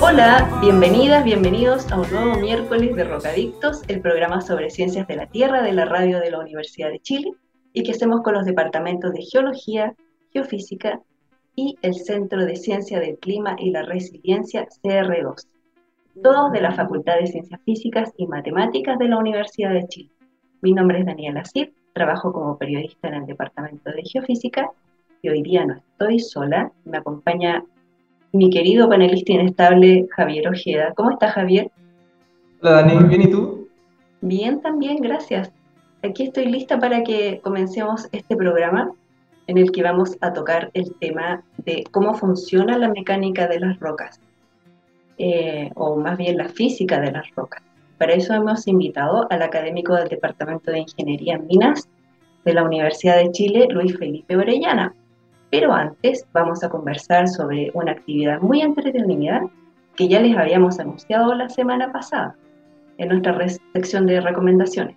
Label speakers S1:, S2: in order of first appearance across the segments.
S1: Hola, bienvenidas, bienvenidos a un nuevo miércoles de Rocadictos, el programa sobre ciencias de la Tierra de la radio de la Universidad de Chile y que hacemos con los departamentos de Geología, Geofísica y el Centro de Ciencia del Clima y la Resiliencia CR2 todos de la Facultad de Ciencias Físicas y Matemáticas de la Universidad de Chile. Mi nombre es Daniela Cid, trabajo como periodista en el Departamento de Geofísica y hoy día no estoy sola, me acompaña mi querido panelista inestable Javier Ojeda. ¿Cómo estás, Javier?
S2: Hola, Dani, ¿bien y tú?
S1: Bien, también, gracias. Aquí estoy lista para que comencemos este programa en el que vamos a tocar el tema de cómo funciona la mecánica de las rocas. Eh, o más bien la física de las rocas. Para eso hemos invitado al académico del Departamento de Ingeniería en Minas de la Universidad de Chile, Luis Felipe Orellana. Pero antes vamos a conversar sobre una actividad muy entretenida que ya les habíamos anunciado la semana pasada en nuestra sección de recomendaciones.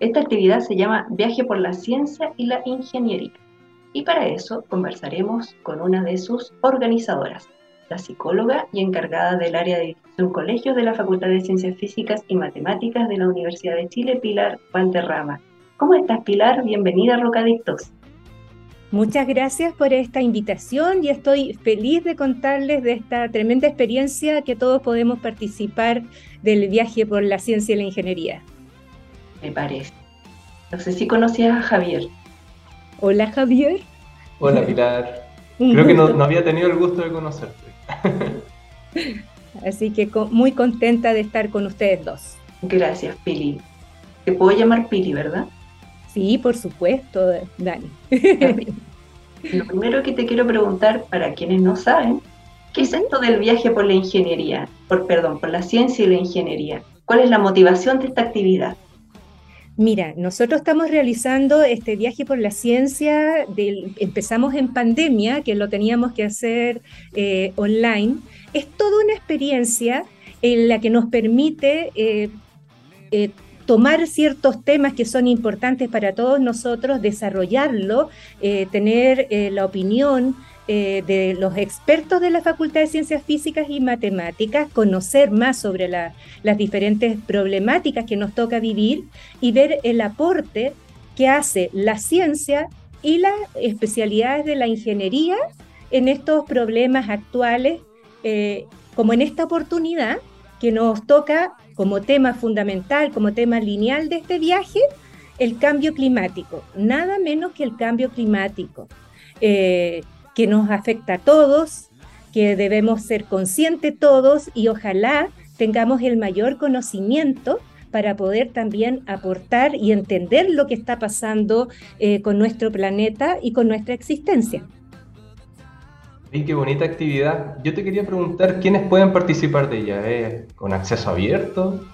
S1: Esta actividad se llama Viaje por la Ciencia y la Ingeniería. Y para eso conversaremos con una de sus organizadoras, la psicóloga y encargada del área de un colegio de la Facultad de Ciencias Físicas y Matemáticas de la Universidad de Chile, Pilar Valderrama. ¿Cómo estás, Pilar? Bienvenida a Rocadictos.
S3: Muchas gracias por esta invitación y estoy feliz de contarles de esta tremenda experiencia que todos podemos participar del viaje por la ciencia y la ingeniería.
S1: Me parece. No sé si conocías a Javier.
S3: Hola Javier.
S2: Hola Pilar. Creo que no había tenido el gusto de conocerte.
S3: Así que muy contenta de estar con ustedes dos.
S1: Gracias, Pili. Te puedo llamar Pili, ¿verdad?
S3: Sí, por supuesto, Dani.
S1: Lo primero que te quiero preguntar, para quienes no saben, ¿qué es esto del viaje por la ingeniería? Por, perdón, por la ciencia y la ingeniería. ¿Cuál es la motivación de esta actividad?
S3: Mira, nosotros estamos realizando este viaje por la ciencia, empezamos en pandemia, que lo teníamos que hacer eh, online. Es toda una experiencia en la que nos permite eh, eh, tomar ciertos temas que son importantes para todos nosotros, desarrollarlo, tener la opinión eh, de los expertos de la Facultad de Ciencias Físicas y Matemáticas, conocer más sobre las diferentes problemáticas que nos toca vivir y ver el aporte que hace la ciencia y las especialidades de la ingeniería en estos problemas actuales, eh, como en esta oportunidad que nos toca como tema fundamental, como tema lineal de este viaje, el cambio climático, nada menos que el cambio climático. Eh, que nos afecta a todos, que debemos ser conscientes todos y ojalá tengamos el mayor conocimiento para poder también aportar y entender lo que está pasando eh, con nuestro planeta y con nuestra existencia.
S2: Y qué bonita actividad. Yo te quería preguntar quiénes pueden participar de ella. ¿Es con acceso abierto?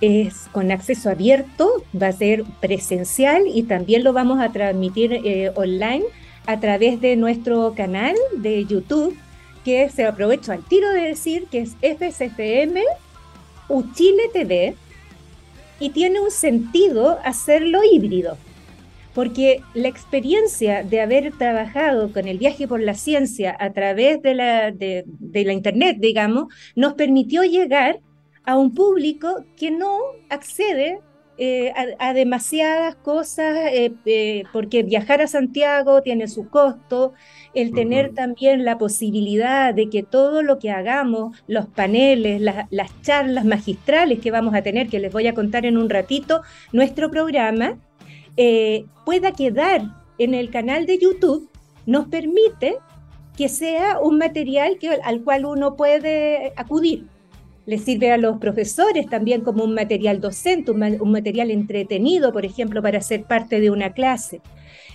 S3: Es con acceso abierto, va a ser presencial y también lo vamos a transmitir eh, online a través de nuestro canal de YouTube, que se aprovecho al tiro de decir que es FCFM Uchile TV, y tiene un sentido hacerlo híbrido, porque la experiencia de haber trabajado con el viaje por la ciencia a través de la, de, la Internet, digamos, nos permitió llegar a un público que no accede eh, a, demasiadas cosas, eh, eh, porque viajar a Santiago tiene su costo, el tener también la posibilidad de que todo lo que hagamos, los paneles, las charlas magistrales que vamos a tener, que les voy a contar en un ratito, nuestro programa, pueda quedar en el canal de YouTube, nos permite que sea un material que, al cual uno puede acudir le sirve a los profesores también como un material docente, un, material entretenido, por ejemplo, para ser parte de una clase.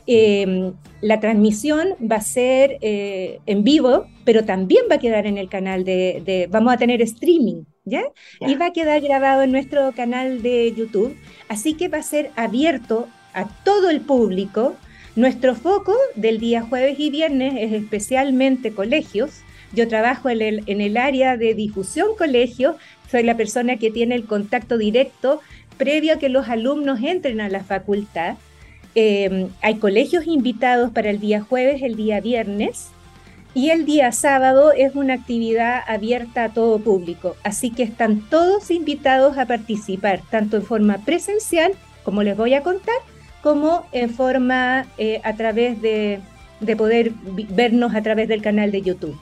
S3: Em, la transmisión va a ser eh, en vivo, pero también va a quedar en el canal de, vamos a tener streaming ¿Ya? Y va a quedar grabado en nuestro canal de YouTube. Así que va a ser abierto a todo el público. Nuestro foco del día jueves y viernes es especialmente colegios. Yo trabajo en el, en el área de difusión colegio. Soy la persona que tiene el contacto directo previo a que los alumnos entren a la facultad. Em, hay colegios invitados para el día jueves, el día viernes. Y el día sábado es una actividad abierta a todo público, así que están todos invitados a participar, tanto en forma presencial, como les voy a contar, como en forma eh, a través de, poder vernos a través del canal de YouTube.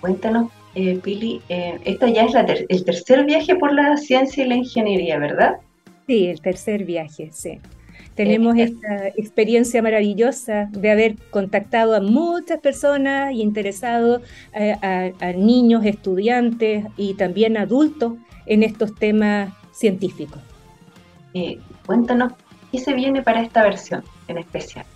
S1: Cuéntanos, eh, Pili, eh, esta ya es el tercer viaje por la ciencia y la ingeniería, ¿verdad?
S3: Sí, el tercer viaje, sí. Tenemos esta experiencia maravillosa de haber contactado a muchas personas y interesado a, niños, estudiantes y también adultos en estos temas científicos.
S1: Eh, cuéntanos qué se viene para esta versión en especial.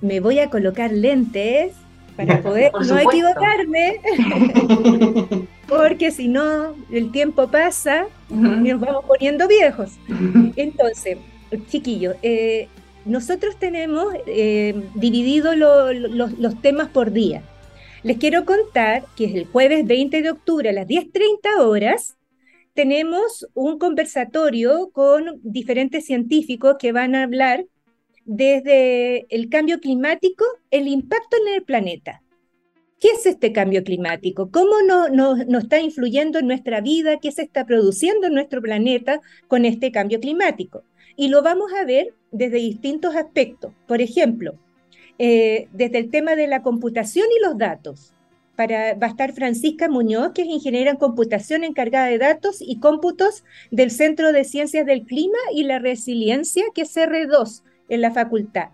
S3: Me voy a colocar lentes para poder no equivocarme, porque si no, el tiempo pasa y nos vamos poniendo viejos. Entonces, chiquillos, eh, nosotros tenemos eh, dividido los temas por día. Les quiero contar que es el jueves 20 de octubre a las 10.30 horas tenemos un conversatorio con diferentes científicos que van a hablar desde el cambio climático, el impacto en el planeta. ¿Qué es este cambio climático? ¿Cómo nos no, está influyendo en nuestra vida? ¿Qué se está produciendo en nuestro planeta con este cambio climático? Y lo vamos a ver desde distintos aspectos. Por ejemplo, eh, desde el tema de la computación y los datos. Para, va a estar Francisca Muñoz, que es ingeniera en computación encargada de datos y cómputos del Centro de Ciencias del Clima y la Resiliencia, que es R2 en la facultad.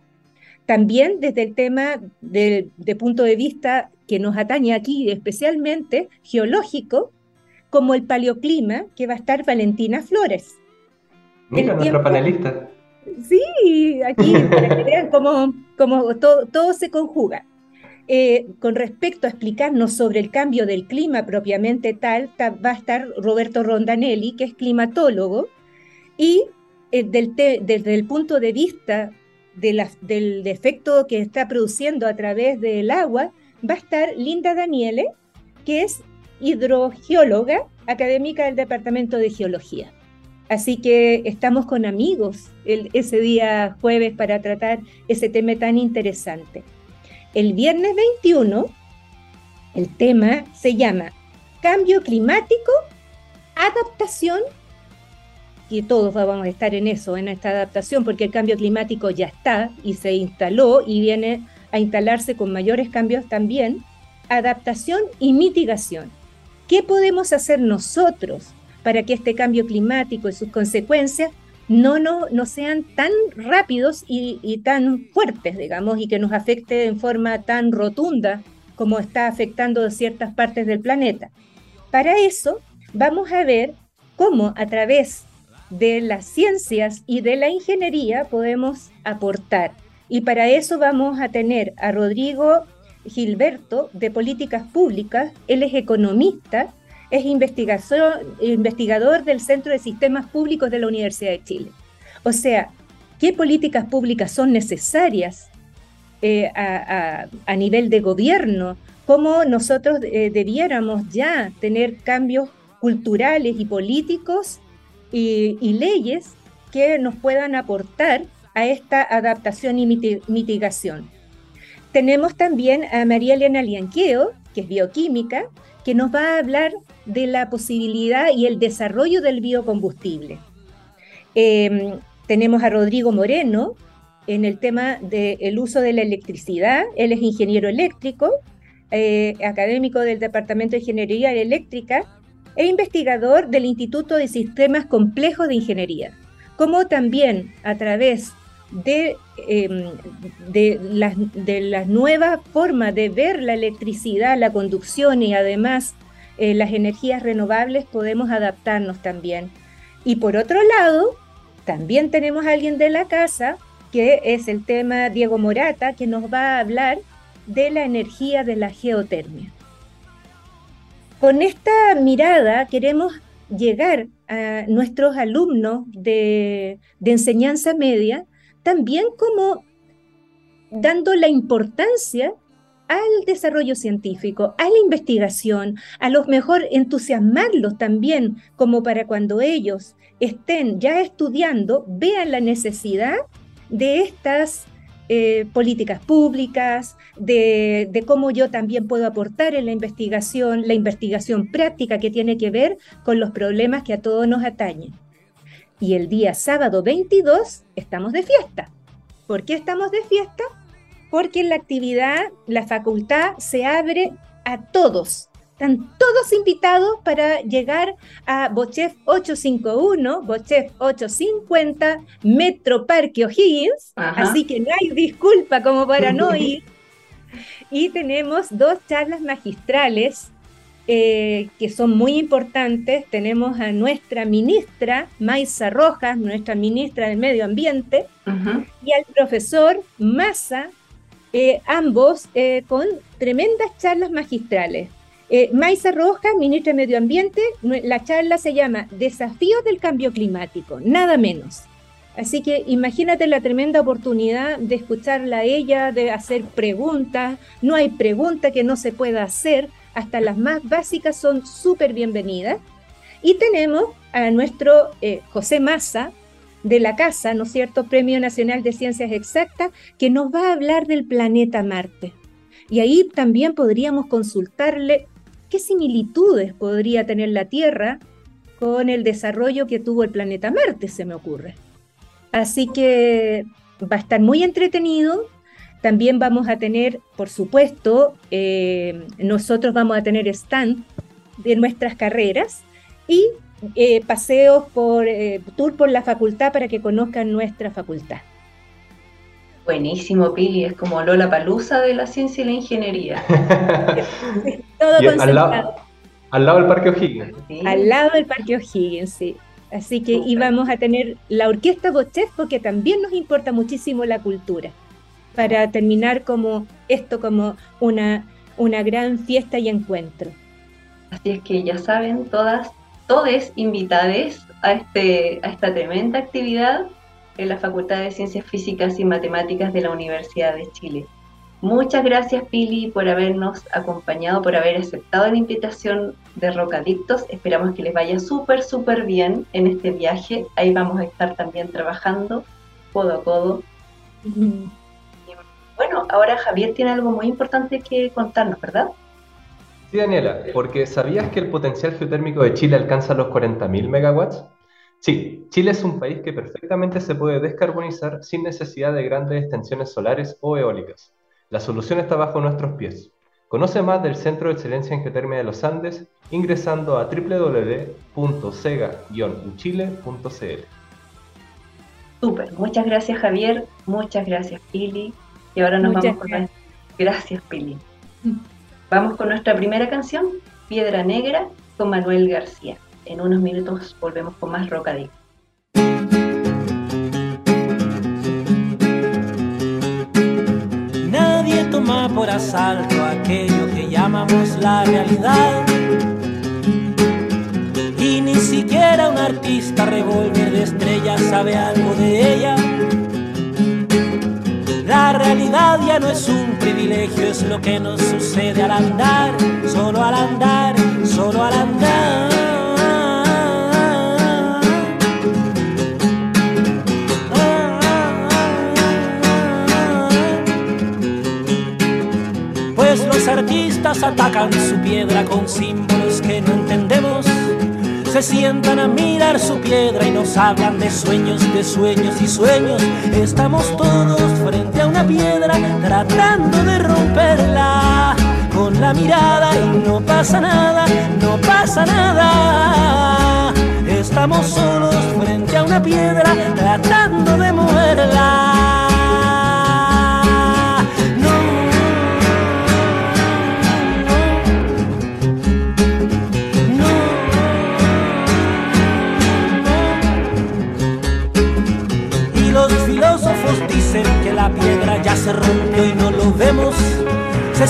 S3: También desde el tema de, punto de vista que nos atañe aquí especialmente geológico, como el paleoclima, que va a estar Valentina Flores.
S2: Mira, nuestra panelista.
S3: Sí, aquí para que vean cómo, todo, se conjuga. Eh, con respecto a explicarnos sobre el cambio del clima propiamente tal, va a estar Roberto Rondanelli, que es climatólogo, y eh, desde el punto de vista del efecto que está produciendo a través del agua, va a estar Linda Daniele, que es hidrogeóloga académica del Departamento de Geología. Así que estamos con amigos ese día jueves para tratar ese tema tan interesante. El viernes 21, el tema se llama Cambio climático, adaptación y todos vamos a estar en eso, en esta adaptación, porque el cambio climático ya está y se instaló y viene a instalarse con mayores cambios también. Adaptación y mitigación. ¿Qué podemos hacer nosotros para que este cambio climático y sus consecuencias no, no, no sean tan rápidos y, tan fuertes, digamos, y que nos afecte en forma tan rotunda como está afectando ciertas partes del planeta? Para eso vamos a ver cómo a través de las ciencias y de la ingeniería podemos aportar. Y para eso vamos a tener a Rodrigo Gilberto de Políticas Públicas, él es economista, es investigador del Centro de Sistemas Públicos de la Universidad de Chile. O sea, ¿qué políticas públicas son necesarias eh, a, nivel de gobierno? ¿Cómo nosotros eh, debiéramos ya tener cambios culturales y políticos y, leyes que nos puedan aportar a esta adaptación y mitigación. Tenemos también a María Elena Lianqueo, que es bioquímica, que nos va a hablar de la posibilidad y el desarrollo del biocombustible. Em, tenemos a Rodrigo Moreno en el tema del uso de la electricidad. Él es ingeniero eléctrico, eh, académico del Departamento de Ingeniería Eléctrica e investigador del Instituto de Sistemas Complejos de Ingeniería, como también a través de, em, de, las, de las nuevas formas de ver la electricidad, la conducción y además eh, las energías renovables podemos adaptarnos también. Y por otro lado, también tenemos a alguien de la casa, que es el tema Diego Morata, que nos va a hablar de la energía de la geotermia. con esta mirada queremos llegar a nuestros alumnos de, de enseñanza media también como dando la importancia al desarrollo científico, a la investigación, a los mejor entusiasmarlos también, como para cuando ellos estén ya estudiando, vean la necesidad de estas eh, políticas públicas, de, de, cómo yo también puedo aportar en la investigación, la investigación práctica que tiene que ver con los problemas que a todos nos atañen. Y el día sábado 22 estamos de fiesta. ¿Por qué estamos de fiesta? Porque en la actividad la facultad se abre a todos. Están todos invitados para llegar a Bochef 851, Bochef 850, Metro Parque O'Higgins, así que no hay disculpa como para no ir. Y tenemos dos charlas magistrales eh, que son muy importantes. Tenemos a nuestra ministra, Maisa Rojas, nuestra ministra del Medio Ambiente, y al profesor Massa, eh, ambos eh, con tremendas charlas magistrales. Eh, Maisa Rojas, ministra de Medio Ambiente, la charla se llama Desafíos del Cambio Climático, nada menos. Así que imagínate la tremenda oportunidad de escucharla a ella, de hacer preguntas. No hay pregunta que no se pueda hacer, hasta las más básicas son súper bienvenidas. Y tenemos a nuestro José Massa, de la Casa, ¿no es cierto?, Premio Nacional de Ciencias Exactas, que nos va a hablar del planeta Marte. Y ahí también podríamos consultarle qué similitudes podría tener la Tierra con el desarrollo que tuvo el planeta Marte, se me ocurre. Así que va a estar muy entretenido. También vamos a tener, por supuesto, eh, nosotros vamos a tener stand de nuestras carreras y eh, paseos por eh, tour por la facultad para que conozcan nuestra facultad.
S1: Buenísimo, Pili, es como Lola Palusa de la ciencia y la ingeniería.
S3: Todo al, lado,
S2: al lado del Parque O'Higgins.
S3: Al lado del Parque O'Higgins, sí. Así que íbamos a tener la orquesta Bochef porque también nos importa muchísimo la cultura. Para terminar como esto como una, una gran fiesta y encuentro.
S1: Así es que ya saben, todas todos invitados a, este, a esta tremenda actividad en la Facultad de Ciencias Físicas y Matemáticas de la Universidad de Chile. Muchas gracias Pili por habernos acompañado, por haber aceptado la invitación de Rocadictos. Esperamos que les vaya súper, súper bien en este viaje. Ahí vamos a estar también trabajando codo a codo. Bueno, ahora Javier tiene algo muy importante que contarnos, ¿verdad?
S2: Sí, Daniela, porque ¿sabías que el potencial geotérmico de Chile alcanza los 40.000 megawatts? Sí, Chile es un país que perfectamente se puede descarbonizar sin necesidad de grandes extensiones solares o eólicas. La solución está bajo nuestros pies. Conoce más del Centro de Excelencia en Geotermia de los Andes ingresando a www.sega-uchile.cl.
S1: Súper, muchas gracias Javier, muchas gracias Pili. Y ahora nos vamos con... Gracias Pili. Vamos con nuestra primera canción, Piedra Negra, con Manuel García. En unos minutos volvemos con más Rocadicto.
S4: Nadie toma por asalto aquello que llamamos la realidad. Y ni siquiera un artista revólver de estrellas sabe algo de ella la realidad ya no es un privilegio, es lo que nos sucede al andar, solo al andar, solo al andar. Pues los artistas atacan su piedra con símbolos que no entendemos se sientan a mirar su piedra y nos hablan de sueños, de sueños y sueños. Estamos todos frente piedra tratando de romperla con la mirada y no pasa nada, no pasa nada. Estamos solos frente a una piedra tratando de moverla.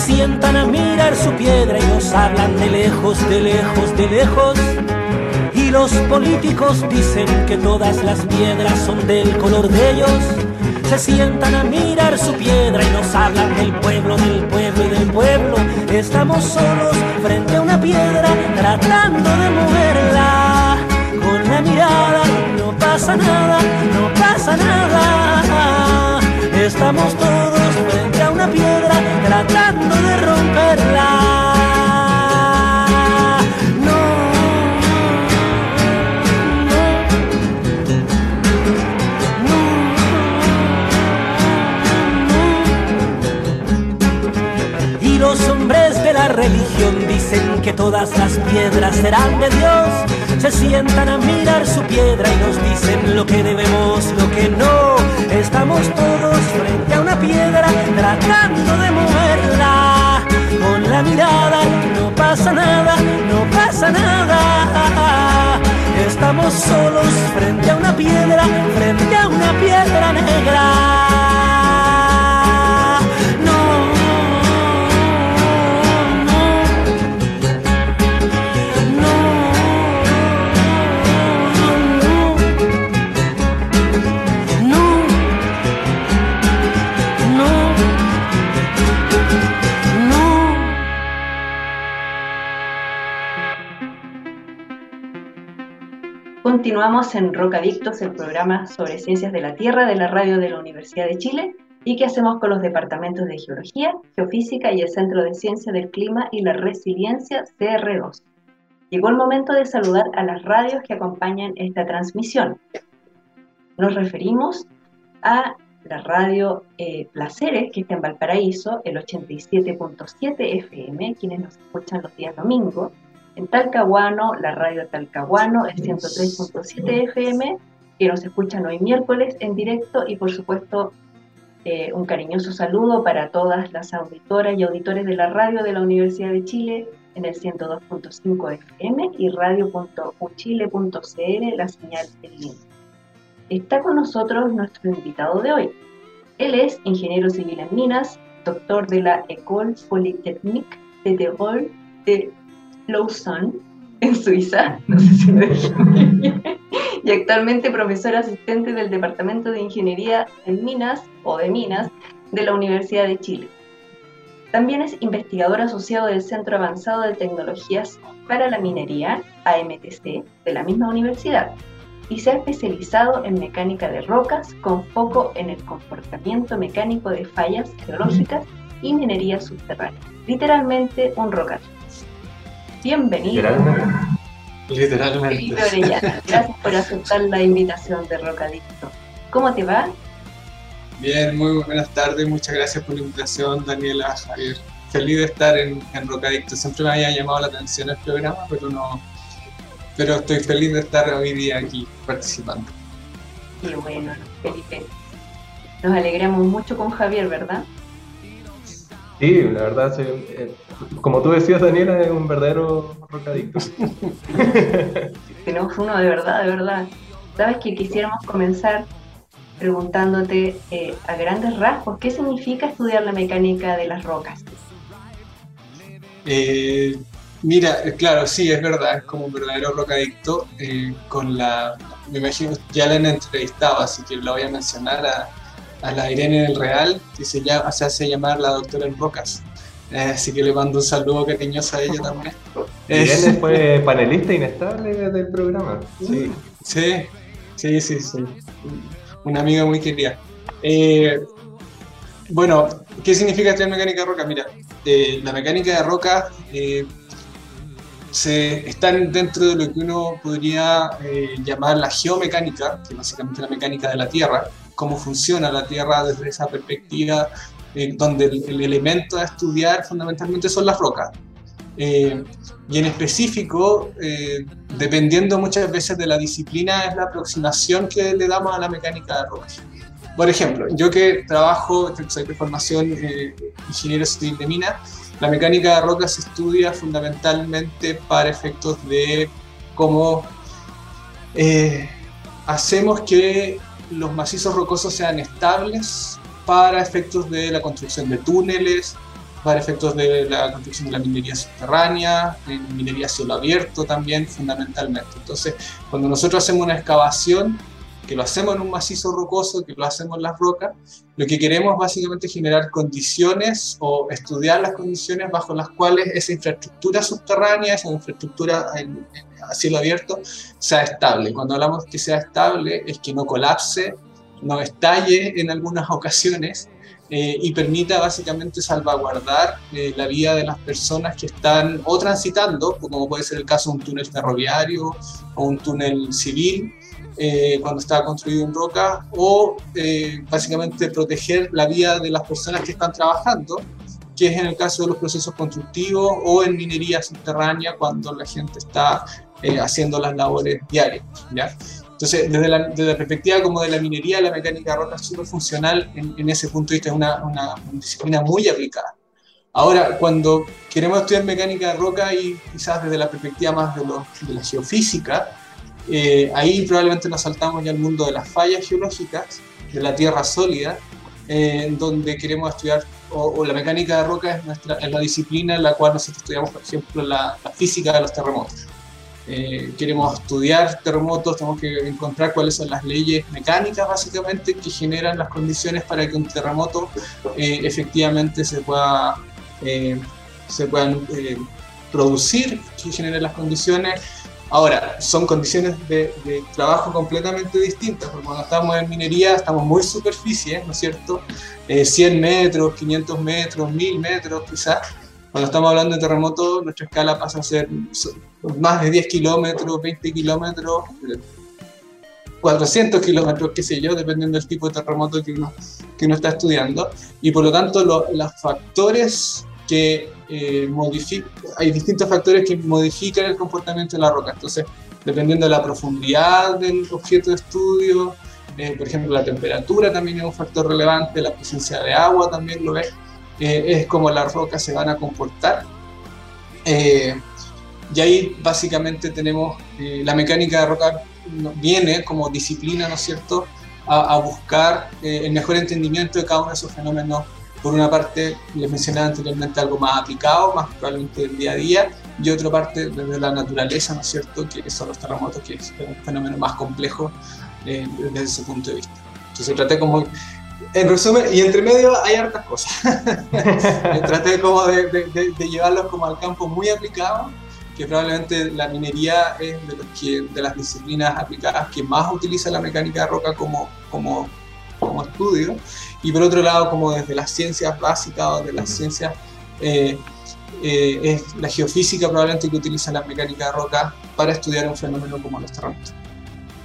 S4: Sientan a mirar su piedra y nos hablan de lejos, de lejos, de lejos. Y los políticos dicen que todas las piedras son del color de ellos. Se sientan a mirar su piedra y nos hablan del pueblo, del pueblo y del pueblo. Estamos solos frente a una piedra tratando de moverla. Con la mirada no pasa nada, no pasa nada. Estamos todos frente a una piedra tratando de romperla. la religión dicen que todas las piedras serán de Dios. Se sientan a mirar su piedra y nos dicen lo que debemos, lo que no. Estamos todos frente a una piedra tratando de moverla. Con la mirada no pasa nada, no pasa nada. Estamos solos frente a una piedra, frente a una piedra negra.
S1: Continuamos en Rocadictos, el programa sobre ciencias de la Tierra de la radio de la Universidad de Chile y que hacemos con los departamentos de Geología, Geofísica y el Centro de Ciencia del Clima y la Resiliencia CR2. Llegó el momento de saludar a las radios que acompañan esta transmisión. Nos referimos a la radio eh, Placeres, que está en Valparaíso, el 87.7 FM, quienes nos escuchan los días domingos, en Talcahuano, la radio Talcahuano, el 103.7 FM, que nos escuchan hoy miércoles en directo y por supuesto eh, un cariñoso saludo para todas las auditoras y auditores de la radio de la Universidad de Chile en el 102.5 FM y radio.uchile.cl, la señal en línea. Está con nosotros nuestro invitado de hoy. Él es ingeniero civil en minas, doctor de la École Polytechnique de Tirol de Lausanne, en Suiza, no sé si lo dije bien, y actualmente profesor asistente del Departamento de Ingeniería en Minas o de Minas de la Universidad de Chile. También es investigador asociado del Centro Avanzado de Tecnologías para la Minería, AMTC, de la misma universidad, y se ha especializado en mecánica de rocas con foco en el comportamiento mecánico de fallas geológicas y minería subterránea. Literalmente un rocario. Bienvenido.
S5: Literalmente.
S1: Gracias por aceptar la invitación de Rocadicto. ¿Cómo te va?
S5: Bien, muy buenas tardes. Muchas gracias por la invitación, Daniela, Javier. Feliz de estar en, en Rocadicto. Siempre me había llamado la atención el programa, pero no. Pero estoy feliz de estar hoy día aquí participando.
S1: Qué bueno, Felipe. Nos alegramos mucho con Javier, ¿verdad?
S2: Sí, la verdad, eh, como tú decías, Daniela, es un verdadero rocadicto.
S1: Tenemos uno de verdad, de verdad. Sabes que quisiéramos comenzar preguntándote eh, a grandes rasgos, ¿qué significa estudiar la mecánica de las rocas?
S5: Eh, mira, claro, sí, es verdad, es como un verdadero rocadicto. con la, me imagino, ya la han entrevistado, así que lo voy a mencionar a, a la Irene del Real, que se, llama, se hace llamar la doctora en rocas. Eh, así que le mando un saludo cariñoso a ella también.
S2: Irene fue panelista inestable del programa.
S5: Sí, sí, sí, sí. sí. Una amiga muy querida. Eh, bueno, ¿qué significa estudiar mecánica de roca? Mira, eh, la mecánica de roca se, están dentro de lo que uno podría llamar la geomecánica, que es básicamente la mecánica de la Tierra, cómo funciona la Tierra desde esa perspectiva, eh, donde el, elemento a estudiar fundamentalmente son las rocas. Eh, y en específico, eh, dependiendo muchas veces de la disciplina, es la aproximación que le damos a la mecánica de rocas. Por ejemplo, yo que trabajo, soy de formación ingeniero civil de minas, la mecánica de rocas se estudia fundamentalmente para efectos de cómo hacemos que los macizos rocosos sean estables para efectos de la construcción de túneles, para efectos de la construcción de la minería subterránea, en minería a cielo abierto también, fundamentalmente. Entonces, cuando nosotros hacemos una excavación, que lo hacemos en un macizo rocoso, que lo hacemos en las rocas, lo que queremos básicamente es generar condiciones o estudiar las condiciones bajo las cuales esa infraestructura subterránea, esa infraestructura a cielo abierto, sea estable. Cuando hablamos que sea estable, es que no colapse, no estalle en algunas ocasiones eh, y permita básicamente salvaguardar eh, la vida de las personas que están o transitando, como puede ser el caso de un túnel ferroviario o un túnel civil, eh, cuando estaba construido en roca, o eh, básicamente proteger la vida de las personas que están trabajando, que es en el caso de los procesos constructivos o en minería subterránea cuando la gente está eh, haciendo las labores diarias. ¿ya? Entonces, desde la, desde la, perspectiva como de la minería, la mecánica de roca es súper funcional en, en, ese punto de vista, es una, una, disciplina muy aplicada. Ahora, cuando queremos estudiar mecánica de roca y quizás desde la perspectiva más de, lo, de la geofísica, eh, ahí probablemente nos saltamos ya al mundo de las fallas geológicas, de la tierra sólida, eh, donde queremos estudiar, o, la mecánica de roca es, nuestra, es la disciplina en la cual nosotros estudiamos, por ejemplo, la, la física de los terremotos. Eh, queremos estudiar terremotos, tenemos que encontrar cuáles son las leyes mecánicas básicamente que generan las condiciones para que un terremoto eh, efectivamente se pueda, eh, se puedan producir, que generen las condiciones Ahora, son condiciones de, de, trabajo completamente distintas, porque cuando estamos en minería estamos muy superficie, ¿no es cierto? Eh, 100 metros, 500 metros, 1000 metros quizás. Cuando estamos hablando de terremotos, nuestra escala pasa a ser más de 10 kilómetros, 20 kilómetros, 400 kilómetros, qué sé yo, dependiendo del tipo de terremoto que uno, que uno está estudiando. Y por lo tanto, lo, los factores que eh, hay distintos factores que modifican el comportamiento de la roca. Entonces, dependiendo de la profundidad del objeto de estudio, eh, por ejemplo, la temperatura también es un factor relevante, la presencia de agua también lo es, eh, es como las rocas se van a comportar. Eh, y ahí básicamente tenemos la mecánica de roca viene como disciplina, ¿no es cierto?, a, a buscar el mejor entendimiento de cada uno de esos fenómenos por una parte, les mencionaba anteriormente algo más aplicado, más probablemente del día a día, y otra parte desde la naturaleza, ¿no es cierto?, que son los terremotos, que es un fenómeno más complejo eh, desde ese punto de vista. Entonces traté como, en resumen, y entre medio hay hartas cosas. traté como de, de, de, llevarlos como al campo muy aplicado, que probablemente la minería es de, los que, de las disciplinas aplicadas que más utiliza la mecánica de roca como, como como estudio, y por otro lado, como desde las ciencias básicas o de las ciencias, eh, eh, es la geofísica probablemente que utiliza la mecánica de roca para estudiar un fenómeno como los terremotos.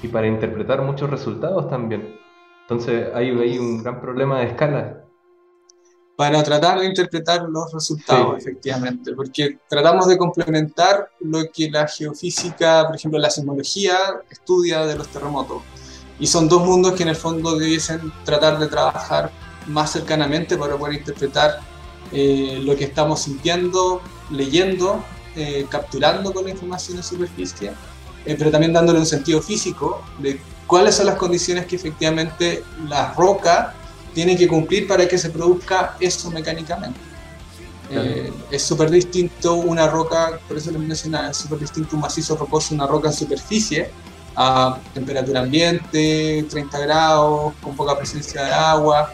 S2: Y para interpretar muchos resultados también. Entonces hay, hay un gran problema de escala.
S5: Para tratar de interpretar los resultados, sí. efectivamente, porque tratamos de complementar lo que la geofísica, por ejemplo, la sismología estudia de los terremotos y son dos mundos que en el fondo debiesen tratar de trabajar más cercanamente para poder interpretar eh, lo que estamos sintiendo, leyendo, eh, capturando con la información en superficie, eh, pero también dándole un sentido físico de cuáles son las condiciones que efectivamente la roca tiene que cumplir para que se produzca eso mecánicamente. Eh, es súper distinto una roca, por eso les mencionaba, es súper distinto un macizo rocoso, una roca en superficie, a temperatura ambiente, 30 grados, con poca presencia de agua,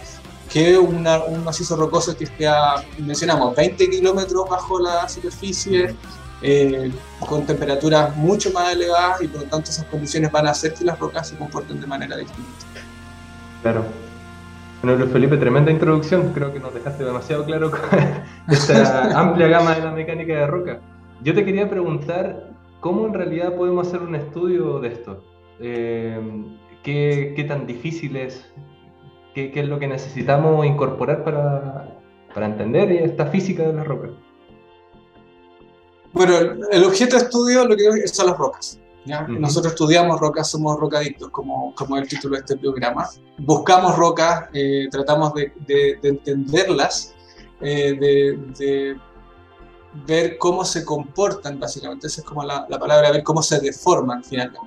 S5: que una, un macizo rocoso que esté a, mencionamos, 20 kilómetros bajo la superficie, eh, con temperaturas mucho más elevadas y por lo tanto esas condiciones van a hacer que las rocas se comporten de manera distinta.
S2: Claro. Bueno, Luis Felipe, tremenda introducción, creo que nos dejaste demasiado claro con esta amplia gama de la mecánica de roca. Yo te quería preguntar ¿Cómo en realidad podemos hacer un estudio de esto? Eh, ¿qué, ¿qué, tan difícil es? ¿Qué, ¿Qué, es lo que necesitamos incorporar para, para entender esta física de las rocas?
S5: Bueno, el objeto de estudio lo que son las rocas. ¿Ya? Uh -huh. Nosotros estudiamos rocas, somos rocadictos, como, como el título de este programa. Buscamos rocas, eh, tratamos de, de, de entenderlas, eh, de, de ver cómo se comportan, básicamente, esa es como la, la, palabra, ver cómo se deforman finalmente.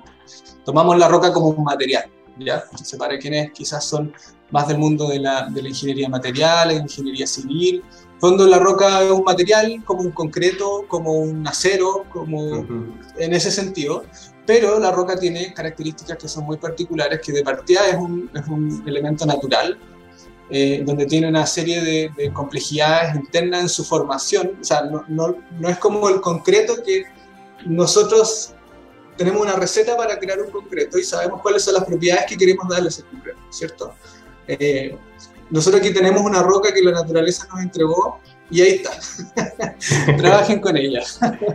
S5: Tomamos la roca como un material, ¿ya? Entonces, para quienes quizás son más del mundo de la, de la ingeniería material, la ingeniería civil, fondo la roca es un material como un concreto, como un acero, como en ese sentido, pero la roca tiene características que son muy particulares, que de partida es un, es un elemento natural, eh, donde tiene una serie de, complejidades internas en su formación, o sea, no, no, no, es como el concreto que nosotros tenemos una receta para crear un concreto y sabemos cuáles son las propiedades que queremos darle a ese concreto, ¿cierto? Eh, nosotros aquí tenemos una roca que la naturaleza nos entregó y ahí está. Trabajen con ella.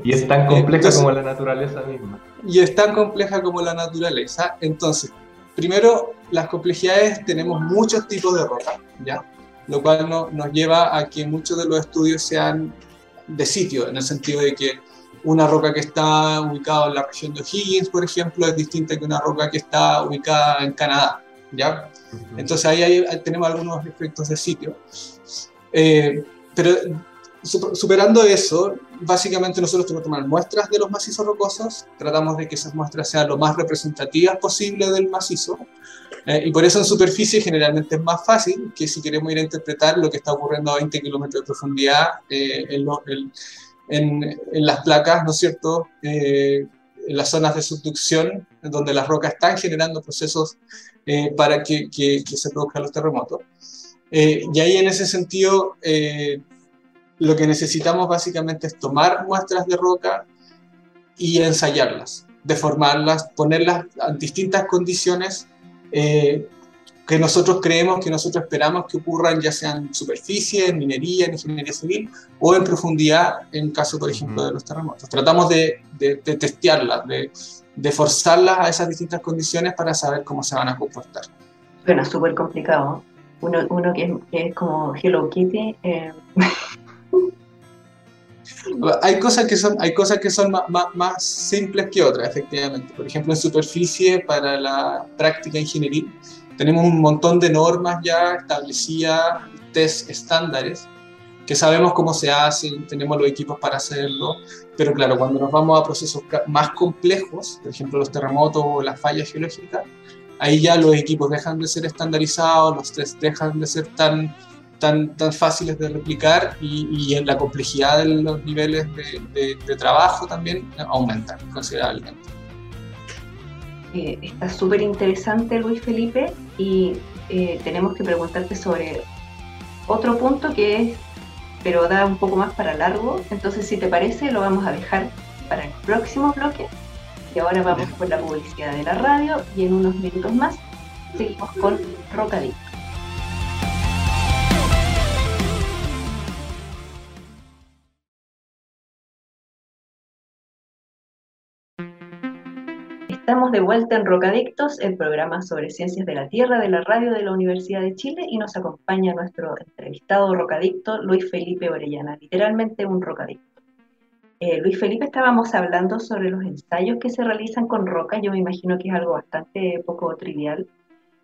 S2: y es tan compleja como la naturaleza misma.
S5: Y es tan compleja como la naturaleza. Entonces, primero, las complejidades, tenemos muchos tipos de roca, ¿ya? Lo cual nos lleva a que muchos de los estudios sean de sitio, en el sentido de que una roca que está ubicada en la región de O'Higgins, por ejemplo, es distinta que una roca que está ubicada en Canadá, ¿ya? Entonces ahí, tenemos algunos efectos de sitio. Eh, pero superando eso, básicamente nosotros tenemos que tomar muestras de los macizos rocosos, tratamos de que esas muestras sean lo más representativas posible del macizo, eh, y por eso en superficie generalmente es más fácil que si queremos ir a interpretar lo que está ocurriendo a 20 kilómetros de profundidad eh, en, en, las placas, ¿no es cierto? en las zonas de subducción, donde las rocas están generando procesos eh, para que, que, se produzcan los terremotos. Eh, y ahí en ese sentido, eh, lo que necesitamos básicamente es tomar muestras de roca y ensayarlas, deformarlas, ponerlas en distintas condiciones que nosotros creemos, que nosotros esperamos que ocurran, ya sea en superficie, en minería, en ingeniería civil o en profundidad, en caso, por ejemplo, de los terremotos. Tratamos de, de, de testearlas, de, de forzarlas a esas distintas condiciones para saber cómo se van a comportar.
S1: Suena súper complicado. Uno, uno que, es, como Hello Kitty. Eh.
S5: hay cosas que son, hay cosas que son más, más, simples que otras, efectivamente. Por ejemplo, en superficie, para la práctica ingenieril, tenemos un montón de normas ya establecidas, test estándares, que sabemos cómo se hacen, tenemos los equipos para hacerlo, pero claro, cuando nos vamos a procesos más complejos, por ejemplo los terremotos o las fallas geológicas, ahí ya los equipos dejan de ser estandarizados, los test dejan de ser tan, tan, tan fáciles de replicar y, en la complejidad de los niveles de, trabajo también aumentan considerablemente.
S1: Eh, está súper interesante Luis Felipe y eh, tenemos que preguntarte sobre otro punto que es pero da un poco más para largo. Entonces, si te parece, lo vamos a dejar para el próximo bloque. Y ahora vamos por la publicidad de la radio y en unos minutos más seguimos con Rocadito. Estamos de vuelta en Rocadictos, el programa sobre ciencias de la Tierra de la radio de la Universidad de Chile y nos acompaña nuestro entrevistado rocadicto Luis Felipe Orellana, literalmente un rocadicto. Eh, Luis Felipe, estábamos hablando sobre los ensayos que se realizan con roca, yo me imagino que es algo bastante poco trivial.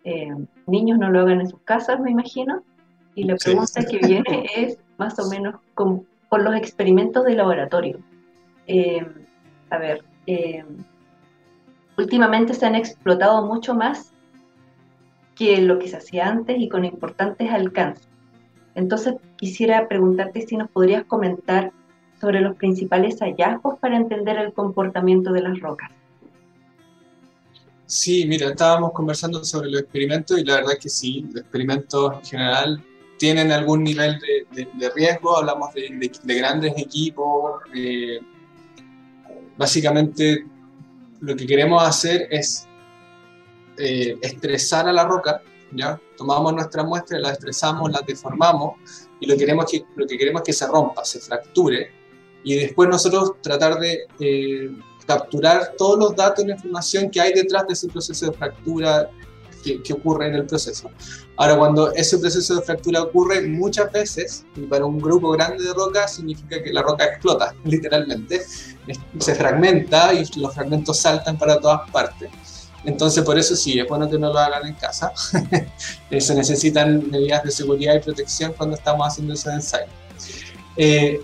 S1: Eh, niños no lo hagan en sus casas, me imagino, y la pregunta que viene es más o menos con, los experimentos de laboratorio. Eh, a ver, últimamente se han explotado mucho más que lo que se hacía antes y con importantes alcances. Entonces quisiera preguntarte si nos podrías comentar sobre los principales hallazgos para entender el comportamiento de las rocas.
S5: Sí, mira, estábamos conversando sobre los experimentos y la verdad que sí, los experimentos en general tienen algún nivel de, riesgo, hablamos de, grandes equipos, eh, básicamente lo que queremos hacer es eh, estresar a la roca, ¿ya? Tomamos nuestra muestra, la estresamos, la deformamos y lo, queremos que, lo que queremos es que se rompa, se fracture y después nosotros tratar de eh, capturar todos los datos y la información que hay detrás de ese proceso de fractura, que, ocurre en el proceso. Ahora, cuando ese proceso de fractura ocurre muchas veces, y para un grupo grande de rocas, significa que la roca explota, literalmente, se fragmenta y los fragmentos saltan para todas partes. Entonces, por eso sí, es bueno que no lo hagan en casa. se necesitan medidas de seguridad y protección cuando estamos haciendo esos ensayos. Eh,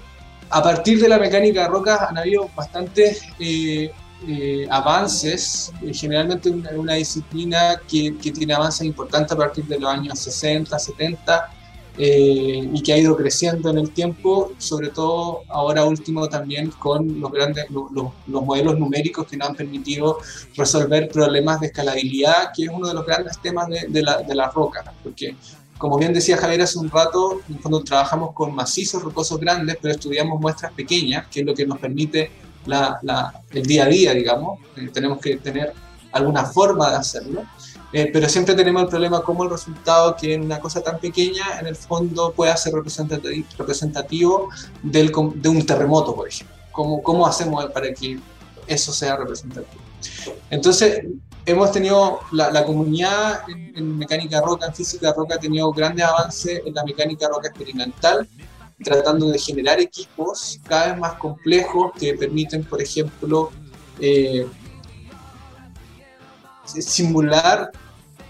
S5: a partir de la mecánica de rocas han habido bastantes eh, eh, avances, eh, generalmente una, una disciplina que, que, tiene avances importantes a partir de los años 60, 70, eh, y que ha ido creciendo en el tiempo, sobre todo ahora último también con los grandes los, los, modelos numéricos que nos han permitido resolver problemas de escalabilidad, que es uno de los grandes temas de, de la, de la roca, porque como bien decía Javier hace un rato, cuando trabajamos con macizos rocosos grandes, pero estudiamos muestras pequeñas, que es lo que nos permite la, la, el día a día, digamos, eh, tenemos que tener alguna forma de hacerlo. Eh, pero siempre tenemos el problema como el resultado que en una cosa tan pequeña en el fondo pueda ser representativo, del, de un terremoto, por ejemplo. ¿Cómo, ¿Cómo hacemos para que eso sea representativo? Entonces, hemos tenido, la, la comunidad en, en, mecánica roca, en física roca, ha tenido grandes avances en la mecánica roca experimental, tratando de generar equipos cada vez más complejos que permiten, por ejemplo, eh, simular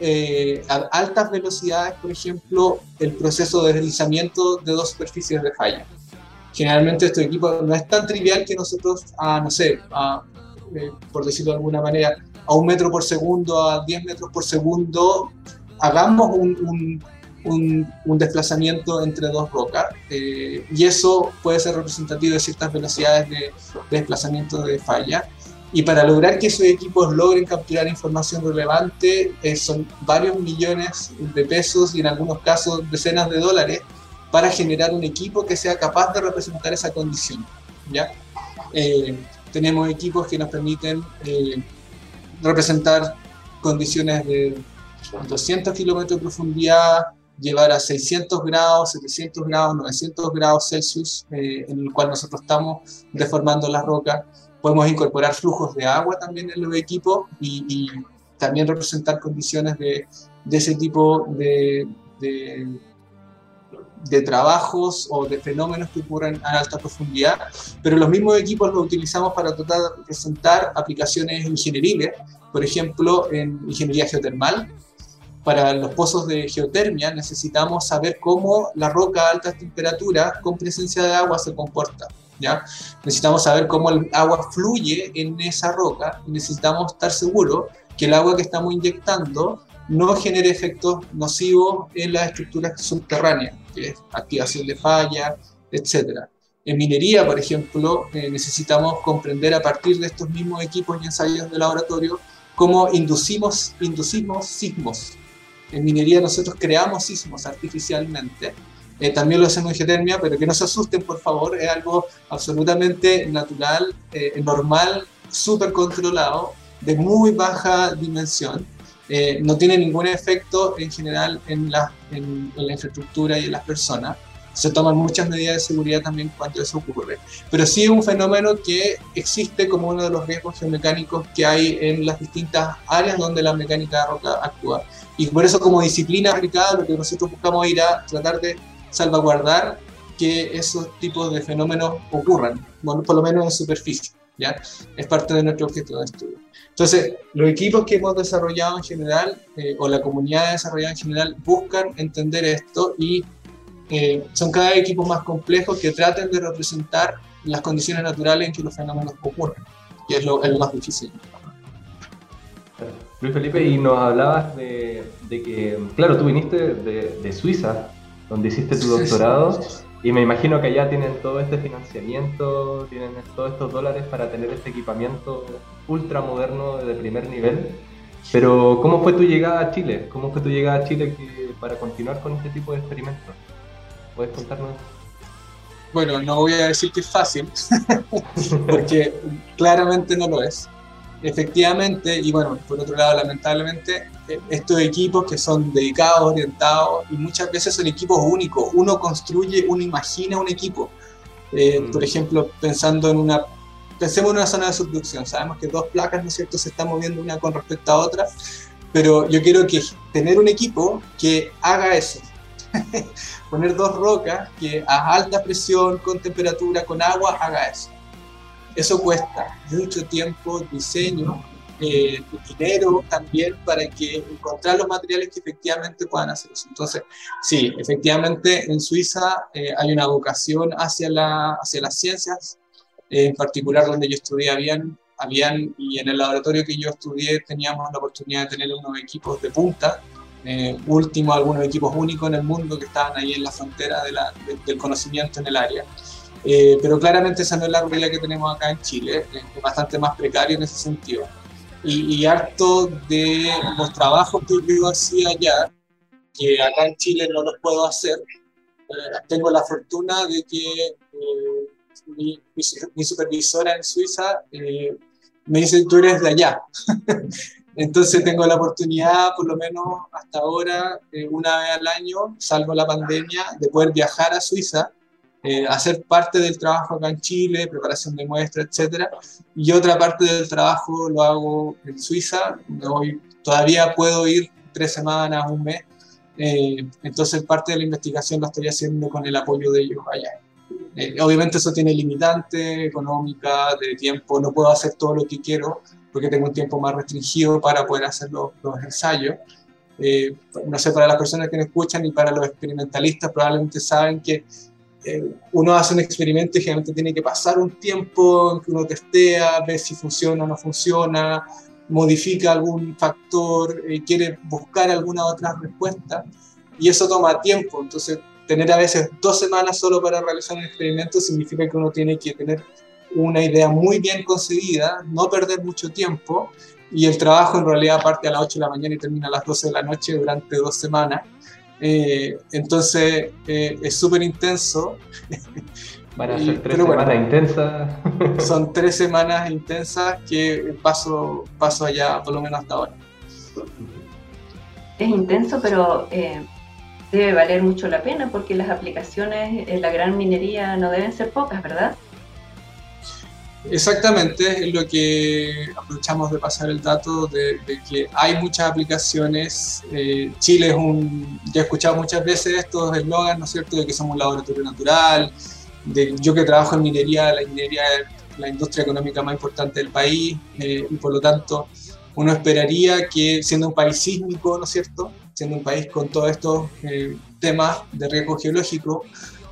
S5: eh, a altas velocidades, por ejemplo, el proceso de deslizamiento de dos superficies de falla. Generalmente este equipo no es tan trivial que nosotros, a, no sé, eh, por decirlo de alguna manera, a un metro por segundo, a 10 metros por segundo, hagamos un, un, desplazamiento entre dos rocas eh, y eso puede ser representativo de ciertas velocidades de, de desplazamiento de falla. Y para lograr que esos equipos logren capturar información relevante, eh, son varios millones de pesos y en algunos casos decenas de dólares para generar un equipo que sea capaz de representar esa condición. ¿ya? Eh, tenemos equipos que nos permiten representar condiciones de 200 kilómetros de profundidad, llevar a 600 grados, 700 grados, 900 grados Celsius, eh, en el cual nosotros estamos deformando la roca podemos incorporar flujos de agua también en los equipos y, y también representar condiciones de, de ese tipo de, de, de, trabajos o de fenómenos que ocurren a alta profundidad, pero los mismos equipos los utilizamos para tratar de representar aplicaciones ingenieriles, por ejemplo, en ingeniería geotermal. Para los pozos de geotermia necesitamos saber cómo la roca a altas temperaturas con presencia de agua se comporta. ¿ya? Necesitamos saber cómo el agua fluye en esa roca necesitamos estar seguros que el agua que estamos inyectando no genere efectos nocivos en las estructuras subterráneas, que es activación de fallas, etc. En minería, por ejemplo, eh, necesitamos comprender a partir de estos mismos equipos y ensayos de laboratorio cómo inducimos, inducimos sismos. En minería nosotros creamos sismos artificialmente eh, también lo hacemos en geotermia, pero que no se asusten, por favor, es algo absolutamente natural, eh, normal, súper controlado, de muy baja dimensión. Eh, no tiene ningún efecto en general en la, en, en la infraestructura y en las personas se toman muchas medidas de seguridad también cuando eso ocurre. Pero sí es un fenómeno que existe como uno de los riesgos geomecánicos que hay en las distintas áreas donde la mecánica de roca actúa. Y por eso como disciplina aplicada lo que nosotros buscamos ir a tratar de salvaguardar que esos tipos de fenómenos ocurran, bueno, por lo menos en superficie. ¿ya? Es parte de nuestro objeto de estudio. Entonces, los equipos que hemos desarrollado en general, eh, o la comunidad desarrollada en general, buscan entender esto y eh, son cada vez equipos más complejos que traten de representar las condiciones naturales en que los fenómenos ocurren, que es lo, es lo más difícil.
S2: Luis Felipe, y nos hablabas de, de que, claro, tú viniste de, de Suiza donde hiciste tu doctorado. Y me imagino que allá tienen todo este financiamiento, tienen todos estos dólares para tener este equipamiento ultra moderno de primer nivel. Pero, ¿cómo fue tu llegada a Chile? ¿Cómo fue tu llegada a Chile para continuar con este tipo de experimentos? ¿Puedes contarnos?
S5: Bueno, no voy a decir que es fácil, porque claramente no lo es efectivamente, y bueno, por otro lado, lamentablemente, eh, estos equipos que son dedicados, orientados, y muchas veces son equipos únicos. Uno construye, uno imagina un equipo. Eh, mm. Por ejemplo, pensando en una, pensemos en una zona de subducción. Sabemos que dos placas, ¿no es cierto?, se están moviendo una con respecto a otra, pero yo quiero que tener un equipo que haga eso. Poner dos rocas que a alta presión, con temperatura, con agua, haga eso. Eso cuesta mucho tiempo, diseño, eh, dinero también para que encontrar los materiales que efectivamente puedan hacer eso. Entonces, sí, efectivamente en Suiza eh, hay una vocación hacia, la, hacia las ciencias, eh, en particular donde yo estudié habían, habían, y en el laboratorio que yo estudié teníamos la oportunidad de tener unos equipos de punta último algunos equipos únicos en el mundo que estaban ahí en la frontera del conocimiento en el área. Eh, pero claramente esa no es la realidad que tenemos acá en Chile, es bastante más precario en ese sentido. Y, y harto de los trabajos que yo hacía allá, que acá en Chile no los puedo hacer, eh, tengo la fortuna de que mi, mi, supervisora en Suiza me dice, tú eres de allá. Entonces tengo la oportunidad, por lo menos hasta ahora, eh, una vez al año, salvo la pandemia, de poder viajar a Suiza, eh, hacer parte del trabajo acá en Chile, preparación de muestras, etc. Y otra parte del trabajo lo hago en Suiza, hoy todavía puedo ir tres semanas, un mes. Eh, entonces parte de la investigación la estoy haciendo con el apoyo de ellos allá. obviamente eso tiene limitante económica, de tiempo, no puedo hacer todo lo que quiero, porque tengo un tiempo más restringido para poder hacer los, ensayos. Eh, no sé, para las personas que me escuchan y para los experimentalistas probablemente saben que eh, uno hace un experimento y generalmente tiene que pasar un tiempo en que uno testea, ve si funciona o no funciona, modifica algún factor, eh, quiere buscar alguna otra respuesta y eso toma tiempo. Entonces, tener a veces dos semanas solo para realizar un experimento significa que uno tiene que tener una idea muy bien concebida, no perder mucho tiempo y el trabajo en realidad parte a las 8 de la mañana y termina a las 12 de la noche durante dos semanas. Eh, entonces eh, es súper intenso.
S2: Van a ser tres semanas intensas.
S5: son tres semanas intensas que paso, paso allá, por lo menos hasta ahora.
S1: Es intenso, pero eh, debe valer mucho la pena porque las aplicaciones en la gran minería no deben ser pocas, ¿verdad?
S5: Exactamente, es lo que aprovechamos de pasar el dato de, que hay muchas aplicaciones. Eh, Chile es un, ya he escuchado muchas veces estos eslogans, ¿no es cierto?, de que somos un laboratorio natural, de yo que trabajo en minería, la minería es la industria económica más importante del país, eh, y por lo tanto uno esperaría que siendo un país sísmico, ¿no es cierto?, siendo un país con todos estos eh, temas de riesgo geológico,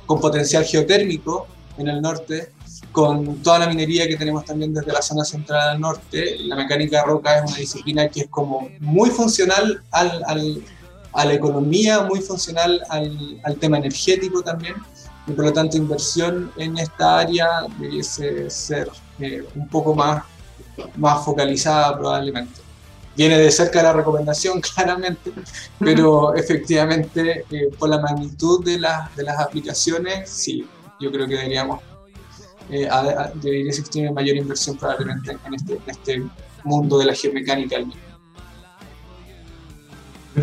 S5: con potencial geotérmico en el norte, con toda la minería que tenemos también desde la zona central al norte. La mecánica de roca es una disciplina que es como muy funcional al, al, a la economía, muy funcional al, al, tema energético también, y por lo tanto inversión en esta área debiese ser eh, un poco más, más focalizada probablemente. Viene de cerca la recomendación, claramente, pero efectivamente eh, por la magnitud de, de las aplicaciones, sí, yo creo que deberíamos eh, debería existir una mayor inversión probablemente en este, este mundo de la geomecánica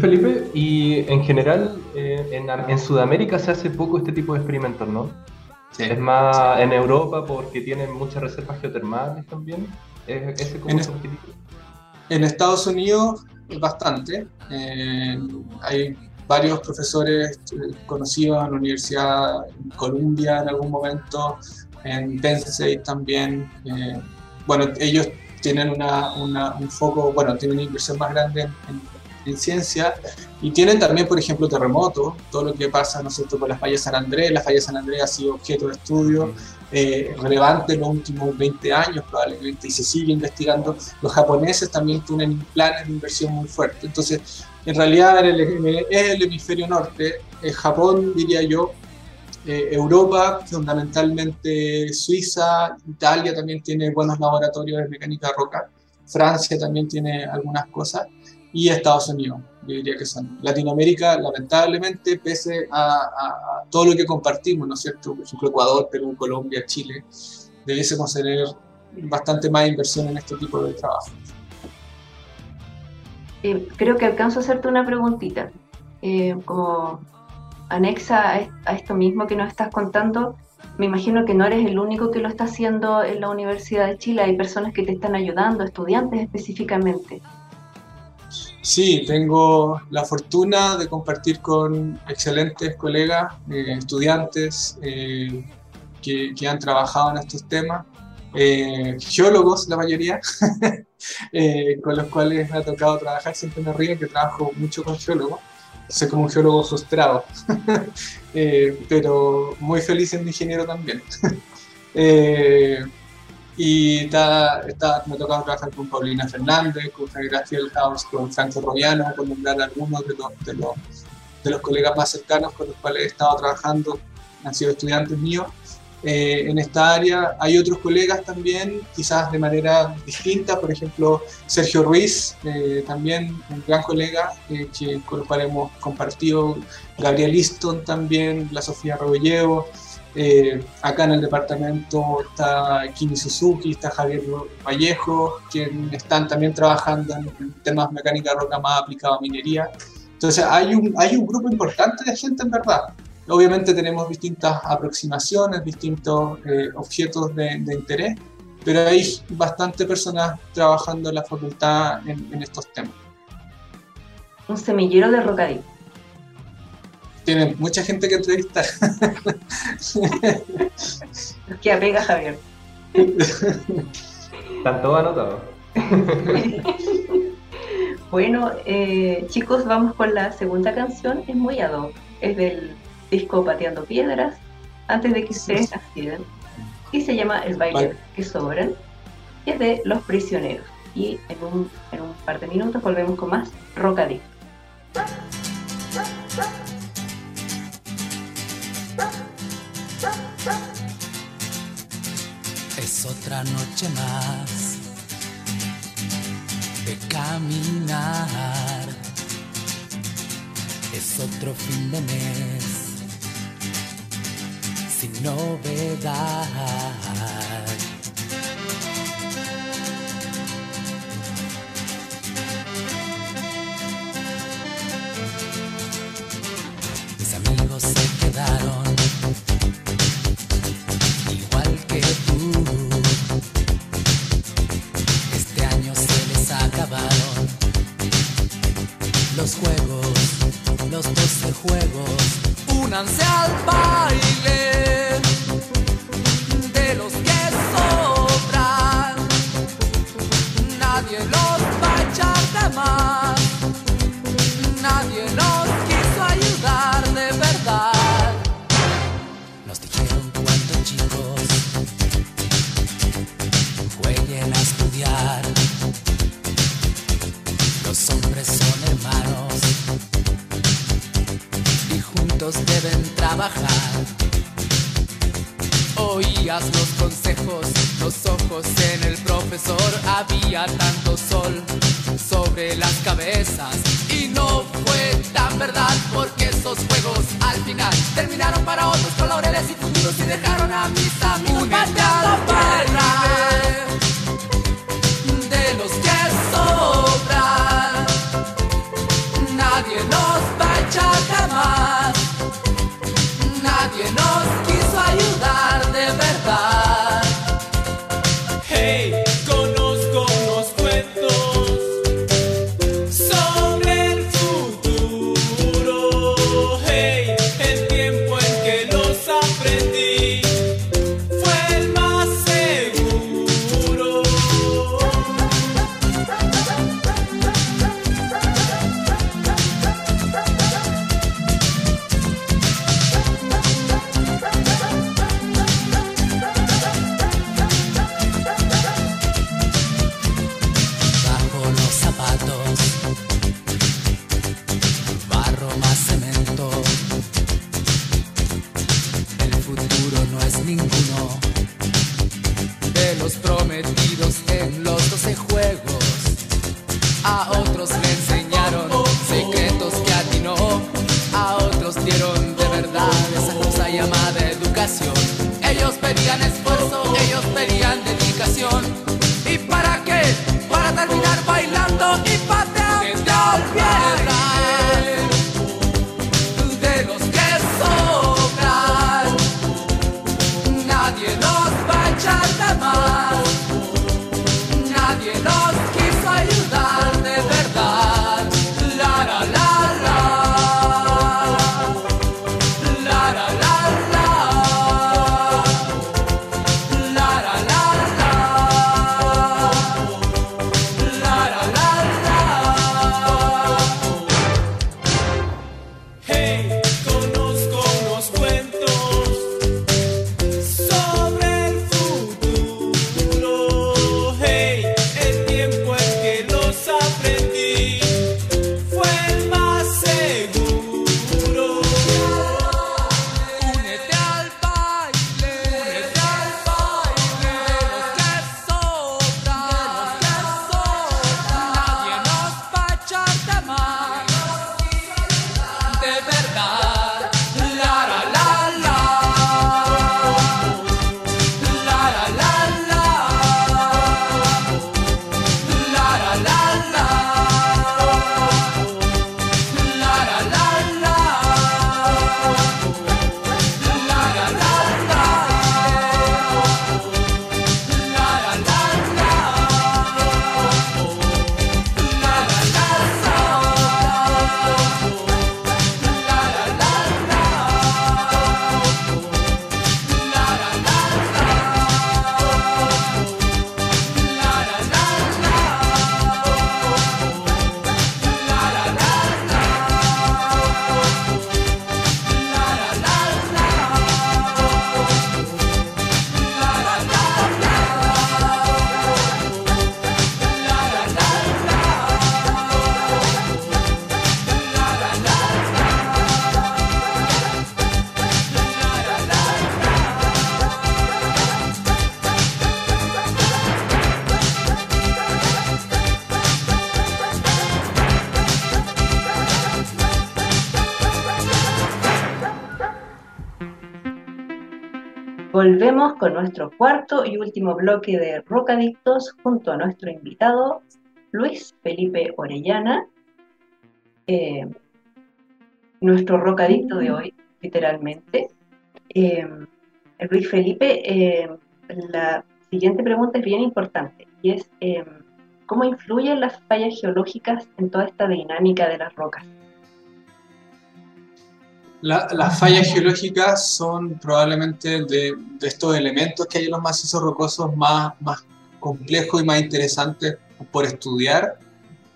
S2: Felipe, y en general eh, en, en, Sudamérica se hace poco este tipo de experimentos, ¿no? Es más en Europa porque tienen muchas reservas geotermales también. ¿Es, ese como en, objetivo?
S5: en Estados Unidos bastante. Eh, hay varios profesores conocidos en la Universidad de Columbia en algún momento, en State también. Eh, bueno, ellos tienen una, una, un foco, bueno, tienen una inversión más grande en, en, ciencia y tienen también, por ejemplo, terremotos, todo lo que pasa, ¿no es cierto?, con la falla San Andrés. La falla San Andrés ha sido objeto de estudio eh, relevante en los últimos 20 años probablemente y se sigue investigando. Los japoneses también tienen planes de inversión muy fuertes. Entonces, en realidad es el, hemisferio norte. en Japón, diría yo, eh, Europa, fundamentalmente Suiza, Italia también tiene buenos laboratorios de mecánica roca, Francia también tiene algunas cosas, y Estados Unidos, yo diría que son. Latinoamérica, lamentablemente, pese a, todo lo que compartimos, ¿no es cierto? Por ejemplo, Ecuador, Perú, Colombia, Chile, debiésemos tener bastante más inversión en este tipo de trabajo.
S1: Eh, creo que alcanzo a hacerte una preguntita. Eh, como anexa a esto mismo que nos estás contando, me imagino que no eres el único que lo está haciendo en la Universidad de Chile, hay personas que te están ayudando, estudiantes específicamente.
S5: Sí, tengo la fortuna de compartir con excelentes colegas, eh, estudiantes eh, que, han trabajado en estos temas, eh, geólogos la mayoría, con los cuales me ha tocado trabajar, siempre me río que trabajo mucho con geólogos soy como un geólogo frustrado, eh, pero muy feliz siendo ingeniero también. Eh, Y está, me ha tocado trabajar con Paulina Fernández, con Javier Fielhaus, con Franco Roviano, con nombrar algunos de, los, de los colegas más cercanos con los cuales he estado trabajando, han sido estudiantes míos. Eh, en esta área. Hay otros colegas también, quizás de manera distinta, por ejemplo, Sergio Ruiz, eh, también un gran colega eh, que, con el cual hemos compartido, Gabriel Easton también, la Sofía Rebollevo. acá en el departamento está Kimi Suzuki, está Javier Vallejo, que están también trabajando en temas mecánica roca más aplicado a minería. Entonces hay un, hay un grupo importante de gente en verdad. Obviamente tenemos distintas aproximaciones, distintos eh, objetos de, interés, pero hay bastante personas trabajando en la facultad en, estos temas.
S1: Un semillero de rocadillo.
S5: Tienen mucha gente que entrevistar.
S1: que apega Javier.
S2: Están todos anotados.
S1: bueno, eh, chicos, vamos con la segunda canción. Es muy ad hoc. Es del disco Pateando Piedras, antes de que ustedes nacieran, y se llama El baile que sobran, y es de Los Prisioneros. Y en un, en un par de minutos volvemos con más Rocadicto.
S6: Es otra noche más de caminar. Es otro fin de mes sin novedad. Mis amigos se quedaron igual que tú. Este año se les acabaron los juegos, los doce juegos. Únanse al baile. deben había tanto
S1: juego. Con nuestro cuarto y último bloque de Rocadictos junto a nuestro invitado Luis Felipe Orellana, eh, nuestro rocadicto de hoy, literalmente. Eh, Luis Felipe, eh, la siguiente pregunta es bien importante y es ¿cómo influyen las fallas geológicas en toda esta dinámica de las rocas?
S5: Las fallas geológicas son probablemente de, estos elementos que hay en los macizos rocosos más, complejos y más interesantes por estudiar.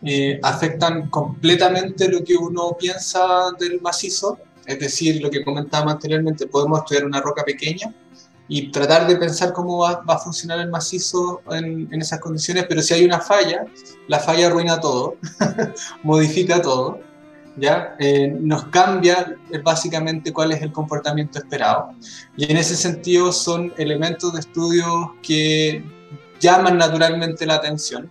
S5: Eh, afectan completamente lo que uno piensa del macizo, es decir, lo que comentaba anteriormente, podemos estudiar una roca pequeña y tratar de pensar cómo va, a funcionar el macizo en, esas condiciones, pero si hay una falla, la falla arruina todo, modifica todo. ¿Ya? Eh, nos cambia básicamente cuál es el comportamiento esperado. Y en ese sentido son elementos de estudio que llaman naturalmente la atención.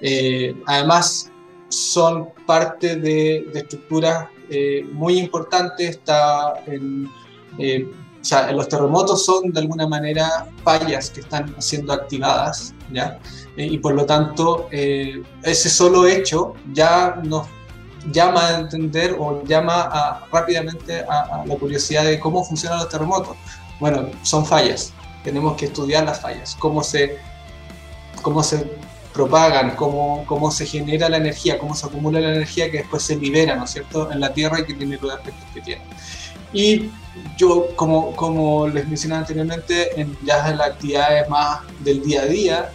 S5: Eh, además, son parte de, estructuras eh, muy importantes. Está en, o sea, los terremotos son de alguna manera fallas que están siendo activadas, ¿ya? y por lo tanto, ese solo hecho ya nos llama a entender o llama rápidamente a, la curiosidad de cómo funcionan los terremotos. Bueno, son fallas, tenemos que estudiar las fallas, cómo se, cómo se propagan, cómo, cómo se genera la energía, cómo se acumula la energía que después se libera, ¿no es cierto?, en la Tierra y que tiene los efectos que tiene. Y yo, como, como les mencionaba anteriormente, en ya en las actividades más del día a día,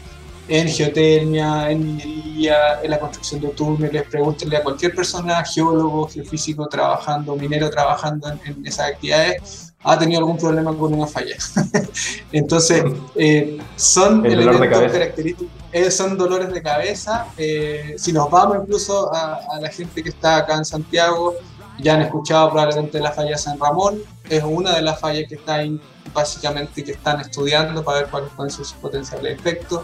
S5: en geotermia, en minería, en la construcción de túneles. Pregúntenle a cualquier persona, geólogo, geofísico trabajando, minero trabajando en, esas actividades, ha tenido algún problema con una falla. Entonces, eh, son elementos característicos, eh, son dolores de cabeza. Eh, si nos vamos incluso a, la gente que está acá en Santiago, ya han escuchado probablemente la falla San Ramón, es una de las fallas que está básicamente que están estudiando para ver cuáles son sus potenciales efectos.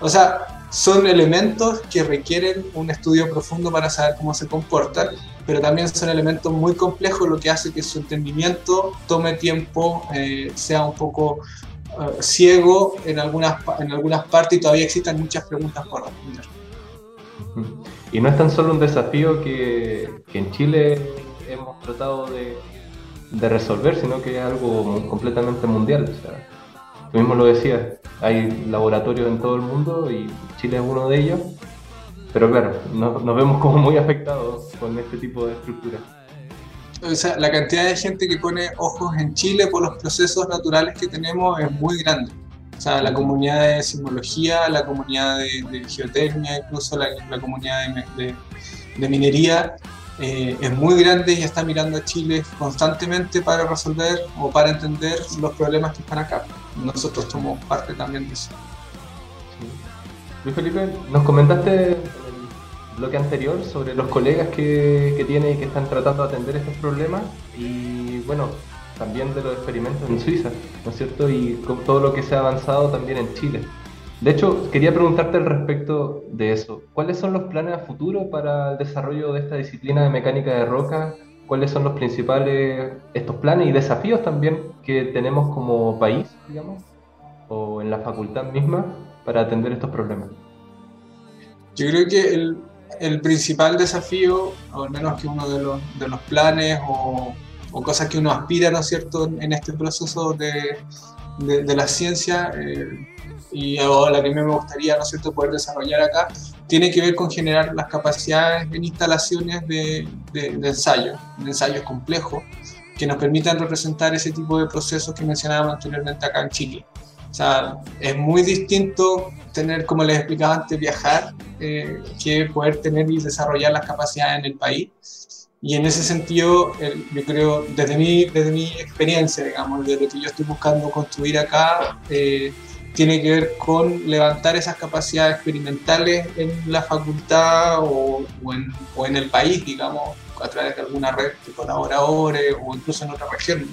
S5: O sea, son elementos que requieren un estudio profundo para saber cómo se comportan, pero también son elementos muy complejos, lo que hace que su entendimiento tome tiempo, eh, sea un poco eh, ciego en algunas, en algunas partes y todavía existen muchas preguntas por responder.
S2: Y no es tan solo un desafío que, que en Chile hemos tratado de, de, resolver, sino que es algo completamente mundial. O sea, Tú mismo lo decías, hay laboratorios en todo el mundo y Chile es uno de ellos, pero claro, nos vemos como muy afectados con este tipo de estructura.
S5: O sea, la cantidad de gente que pone ojos en Chile por los procesos naturales que tenemos es muy grande. O sea, la comunidad de sismología, la comunidad de, geotermia, incluso la, comunidad de, de minería, eh, es muy grande y está mirando a Chile constantemente para resolver o para entender los problemas que están acá. Nosotros somos parte también de eso.
S2: Luis Felipe, nos comentaste en el bloque anterior sobre los colegas que, que tiene y que están tratando de atender estos problemas y bueno, también de los experimentos en Suiza, ¿no es cierto? Y con todo lo que se ha avanzado también en Chile. De hecho, quería preguntarte al respecto de eso. ¿Cuáles son los planes a futuro para el desarrollo de esta disciplina de mecánica de roca? ¿Cuáles son los principales estos planes y desafíos también que tenemos como país, digamos, o en la facultad misma para atender estos problemas?
S5: Yo creo que el, principal desafío, o al menos que uno de los, de los planes o, cosas que uno aspira, ¿no es cierto?, en este proceso de, de, la ciencia, eh, y la que me gustaría ¿no cierto? poder desarrollar acá, tiene que ver con generar las capacidades en instalaciones de, de, ensayo, de ensayos complejos, que nos permitan representar ese tipo de procesos que mencionábamos anteriormente acá en Chile. O sea, es muy distinto tener, como les explicaba antes, viajar, eh, que poder tener y desarrollar las capacidades en el país. Y en ese sentido, yo creo, desde mi, desde mi experiencia, digamos, de lo que yo estoy buscando construir acá, eh, tiene que ver con levantar esas capacidades experimentales en la facultad o, en, o, en, el país, digamos, a través de alguna red de colaboradores o incluso en otra región.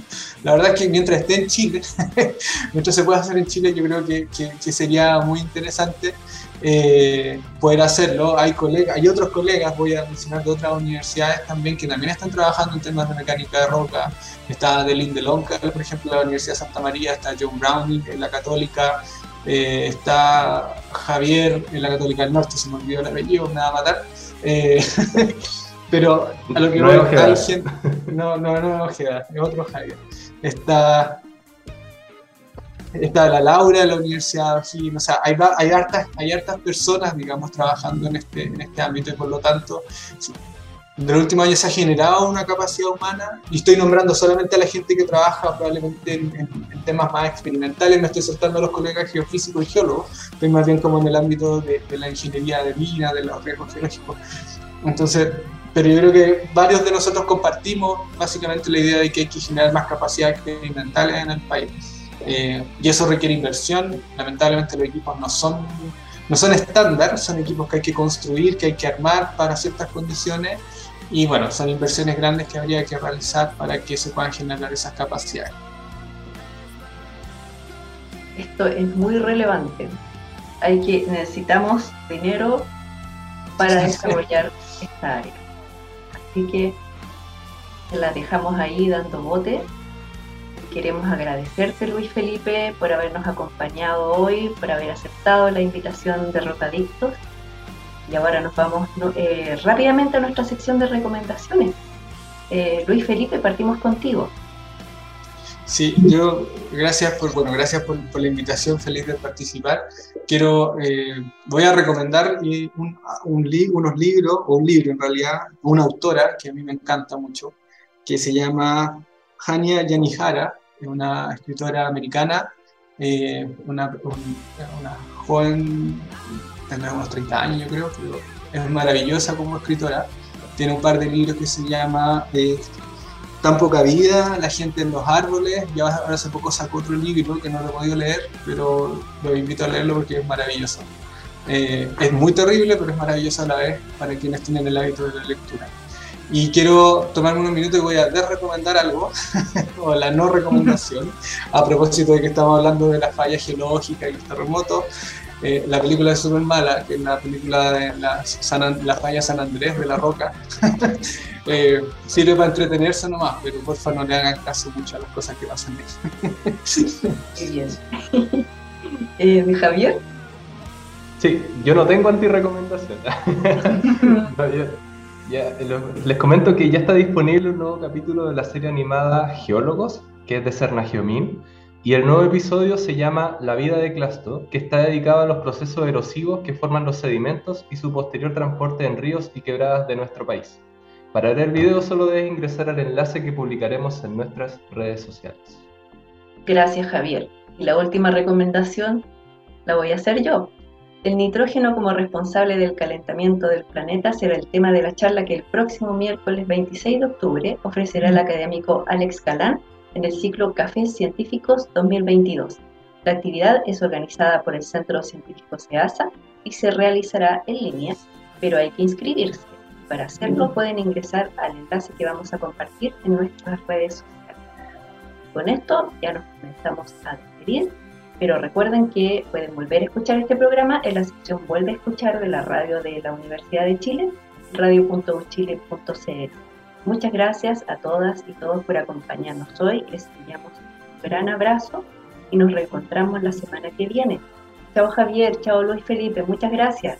S5: La verdad es que mientras esté en Chile, mientras se pueda hacer en Chile, yo creo que, que, sería muy interesante. eh, poder hacerlo. Hay, colegas, hay otros colegas, voy a mencionar de otras universidades también, que también están trabajando en temas de mecánica de roca. Está Delin de Lonca, por ejemplo, la Universidad de Santa María, está John Browning en la Católica, eh, está Javier en la Católica del Norte, se me olvidó el apellido, me va a matar. Eh, pero a lo que
S2: no,
S5: voy,
S2: hay
S5: gente, no, no, no, es otro Javier. Está está la Laura de la Universidad de o sea, hay, hay, hartas, hay hartas personas, digamos, trabajando en este, en este ámbito y por lo tanto, en el último año se ha generado una capacidad humana y estoy nombrando solamente a la gente que trabaja probablemente en, temas más experimentales, me estoy soltando a los colegas geofísicos y geólogos, estoy más bien como en el ámbito de, la ingeniería de mina, de los riesgos geológicos. Entonces, pero yo creo que varios de nosotros compartimos básicamente la idea de que hay que generar más capacidades experimentales en el país. Eh, y eso requiere inversión. Lamentablemente los equipos no son, no son estándar, son equipos que hay que construir, que hay que armar para ciertas condiciones. Y bueno, son inversiones grandes que habría que realizar para que se puedan generar esas capacidades.
S1: Esto es muy relevante. Hay que, necesitamos dinero para desarrollar esta área. Así que la dejamos ahí dando bote queremos agradecerte, Luis Felipe, por habernos acompañado hoy, por haber aceptado la invitación de Rocadictos. Y ahora nos vamos eh, rápidamente a nuestra sección de recomendaciones. Eh, Luis Felipe, partimos contigo.
S5: Sí, yo gracias por bueno gracias por, la invitación, feliz de participar. Quiero eh, voy a recomendar un, unos libros o un libro en realidad, una autora que a mí me encanta mucho, que se llama Hania Yanihara, una escritora americana, eh, una, una, joven, tendrá unos 30 años yo creo, pero es maravillosa como escritora. Tiene un par de libros que se llama eh, Tan poca vida, La gente en los árboles, y ahora hace poco sacó otro libro que no lo he podido leer, pero lo invito a leerlo porque es maravilloso. Eh, es muy terrible, pero es maravilloso a la vez para quienes tienen el hábito de la lectura. Y quiero tomarme unos minutos y voy a recomendar algo, o la no recomendación, a propósito de que estamos hablando de la falla geológica y los terremotos. Eh, la película es súper mala, que es la película de la, la, falla San Andrés de la Roca. eh, sirve para entretenerse nomás, pero por favor no le hagan caso mucho a las cosas que pasan
S1: ahí. bien. eh, Javier?
S2: Sí, yo no tengo anti-recomendación. les comento que ya está disponible un nuevo capítulo de la serie animada Geólogos, que es de Serna Geomín, y el nuevo episodio se llama La vida de Clasto, que está dedicado a los procesos erosivos que forman los sedimentos y su posterior transporte en ríos y quebradas de nuestro país. Para ver el video solo debes ingresar al enlace que publicaremos en nuestras redes sociales.
S1: Gracias Javier. Y la última recomendación la voy a hacer yo. El nitrógeno como responsable del calentamiento del planeta será el tema de la charla que el próximo miércoles 26 de octubre ofrecerá el académico Alex Galán en el ciclo Cafés Científicos 2022. La actividad es organizada por el Centro Científico SEASA y se realizará en línea, pero hay que inscribirse. Para hacerlo pueden ingresar al enlace que vamos a compartir en nuestras redes sociales. Con esto ya nos comenzamos a despedir pero recuerden que pueden volver a escuchar este programa en la sección Vuelve a escuchar de la radio de la Universidad de Chile, radio.uchile.cl. Muchas gracias a todas y todos por acompañarnos hoy. Les enviamos un gran abrazo y nos reencontramos la semana que viene. Chao Javier, chao Luis Felipe, muchas gracias.